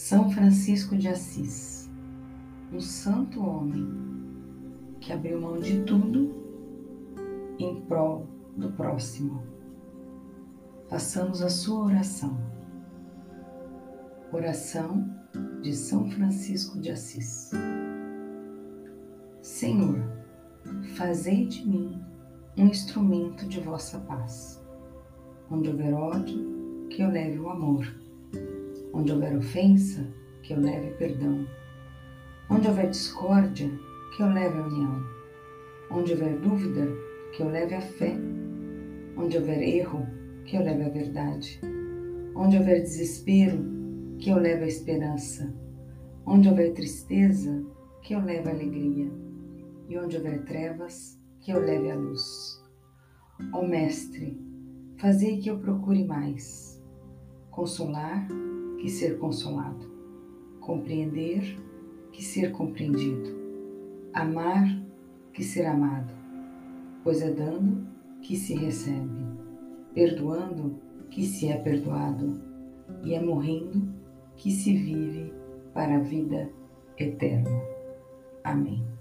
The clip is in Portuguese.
São Francisco de Assis, um santo homem que abriu mão de tudo em prol do próximo. Façamos a sua oração. Oração de São Francisco de Assis. Senhor, fazei de mim um instrumento de vossa paz. Onde houver ódio, que eu leve o amor. Onde houver ofensa, que eu leve perdão. Onde houver discórdia, que eu leve a união. Onde houver dúvida, que eu leve a fé. Onde houver erro, que eu leve a verdade. Onde houver desespero, que eu leve a esperança. Onde houver tristeza, que eu leve a alegria e onde houver trevas, que eu leve a luz. Ó Mestre, fazei que eu procure mais, consolar que ser consolado, compreender que ser compreendido, amar que ser amado, pois é dando que se recebe, perdoando que se é perdoado, e é morrendo que se vive para a vida eterna. Amém.